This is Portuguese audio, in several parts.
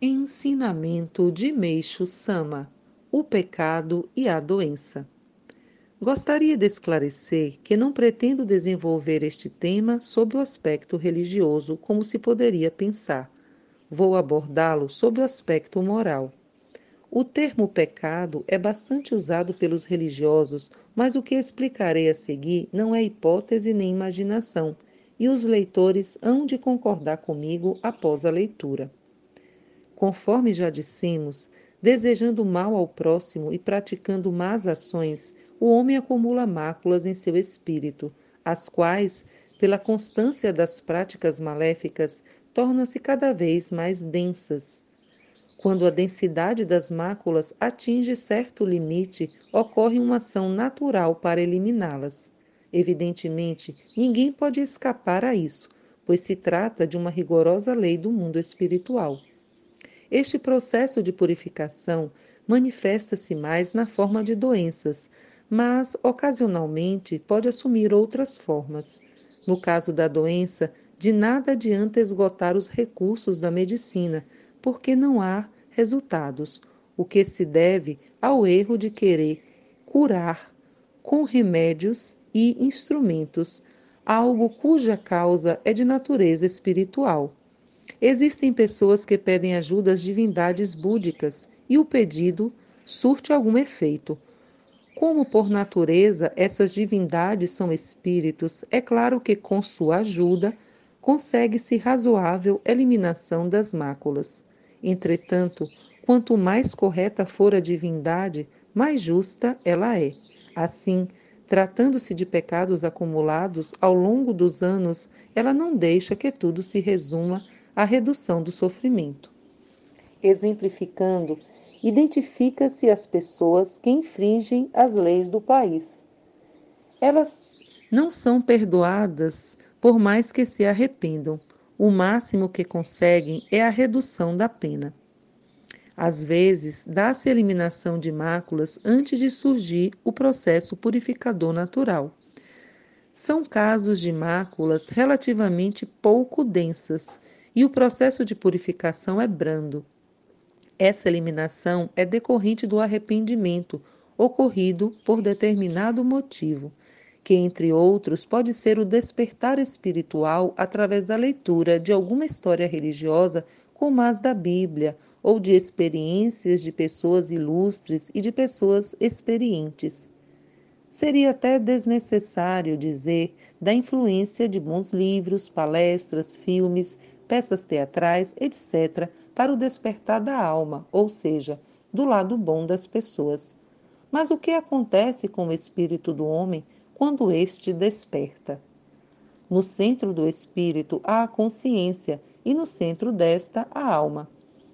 Ensinamento de Meixo Sama: O pecado e a doença. Gostaria de esclarecer que não pretendo desenvolver este tema sob o aspecto religioso, como se poderia pensar. Vou abordá-lo sob o aspecto moral. O termo pecado é bastante usado pelos religiosos, mas o que explicarei a seguir não é hipótese nem imaginação, e os leitores hão de concordar comigo após a leitura. Conforme já dissemos, desejando mal ao próximo e praticando más ações, o homem acumula máculas em seu espírito, as quais, pela constância das práticas maléficas, tornam-se cada vez mais densas. Quando a densidade das máculas atinge certo limite, ocorre uma ação natural para eliminá-las. Evidentemente, ninguém pode escapar a isso, pois se trata de uma rigorosa lei do mundo espiritual. Este processo de purificação manifesta-se mais na forma de doenças, mas ocasionalmente pode assumir outras formas. No caso da doença, de nada adianta esgotar os recursos da medicina, porque não há resultados, o que se deve ao erro de querer curar com remédios e instrumentos algo cuja causa é de natureza espiritual. Existem pessoas que pedem ajuda às divindades búdicas e o pedido surte algum efeito. Como por natureza essas divindades são espíritos, é claro que com sua ajuda consegue-se razoável eliminação das máculas. Entretanto, quanto mais correta for a divindade, mais justa ela é. Assim, tratando-se de pecados acumulados ao longo dos anos, ela não deixa que tudo se resuma a redução do sofrimento. Exemplificando, identifica-se as pessoas que infringem as leis do país. Elas não são perdoadas por mais que se arrependam. O máximo que conseguem é a redução da pena. Às vezes, dá-se eliminação de máculas antes de surgir o processo purificador natural. São casos de máculas relativamente pouco densas e o processo de purificação é brando. Essa eliminação é decorrente do arrependimento ocorrido por determinado motivo, que, entre outros, pode ser o despertar espiritual através da leitura de alguma história religiosa, como as da Bíblia, ou de experiências de pessoas ilustres e de pessoas experientes. Seria até desnecessário dizer da influência de bons livros, palestras, filmes, peças teatrais, etc., para o despertar da alma, ou seja, do lado bom das pessoas. Mas o que acontece com o espírito do homem quando este desperta? No centro do espírito há a consciência e no centro desta a alma.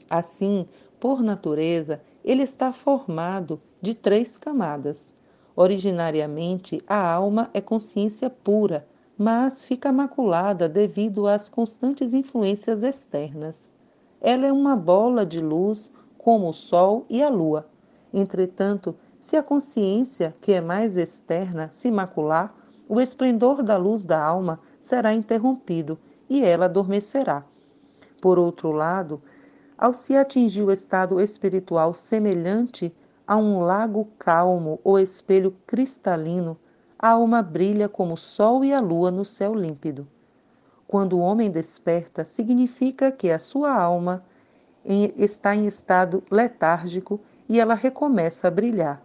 Assim, por natureza, ele está formado de três camadas. Originariamente, a alma é consciência pura, mas fica maculada devido às constantes influências externas. Ela é uma bola de luz como o Sol e a Lua. Entretanto, se a consciência, que é mais externa, se macular, o esplendor da luz da alma será interrompido e ela adormecerá. Por outro lado, ao se atingir o estado espiritual semelhante a um lago calmo ou espelho cristalino, a alma brilha como o sol e a lua no céu límpido. Quando o homem desperta, significa que a sua alma está em estado letárgico e ela recomeça a brilhar.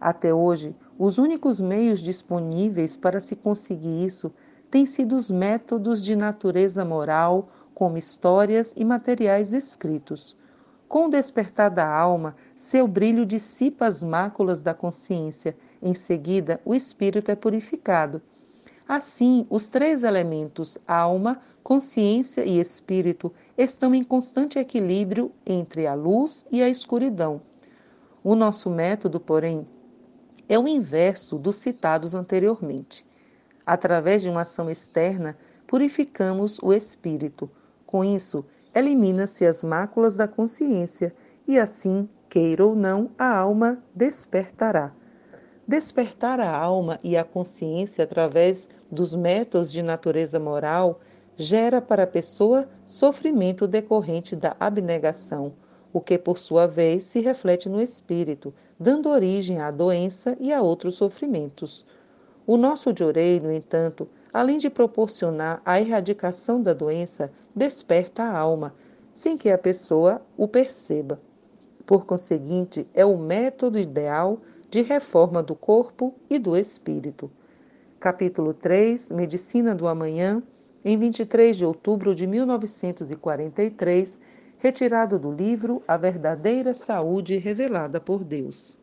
Até hoje, os únicos meios disponíveis para se conseguir isso têm sido os métodos de natureza moral, como histórias e materiais escritos. Com o despertar da alma, seu brilho dissipa as máculas da consciência. Em seguida, o espírito é purificado. Assim, os três elementos, alma, consciência e espírito, estão em constante equilíbrio entre a luz e a escuridão. O nosso método, porém, é o inverso dos citados anteriormente. Através de uma ação externa, purificamos o espírito. Com isso, elimina-se as máculas da consciência e assim, queira ou não, a alma despertará. Despertar a alma e a consciência através dos métodos de natureza moral gera para a pessoa sofrimento decorrente da abnegação, o que por sua vez se reflete no espírito, dando origem à doença e a outros sofrimentos. O nosso diorei, no entanto, além de proporcionar a erradicação da doença, desperta a alma, sem que a pessoa o perceba. Por conseguinte, é o método ideal de reforma do corpo e do espírito. Capítulo 3 Medicina do Amanhã, em 23 de outubro de 1943, retirado do livro A Verdadeira Saúde Revelada por Deus.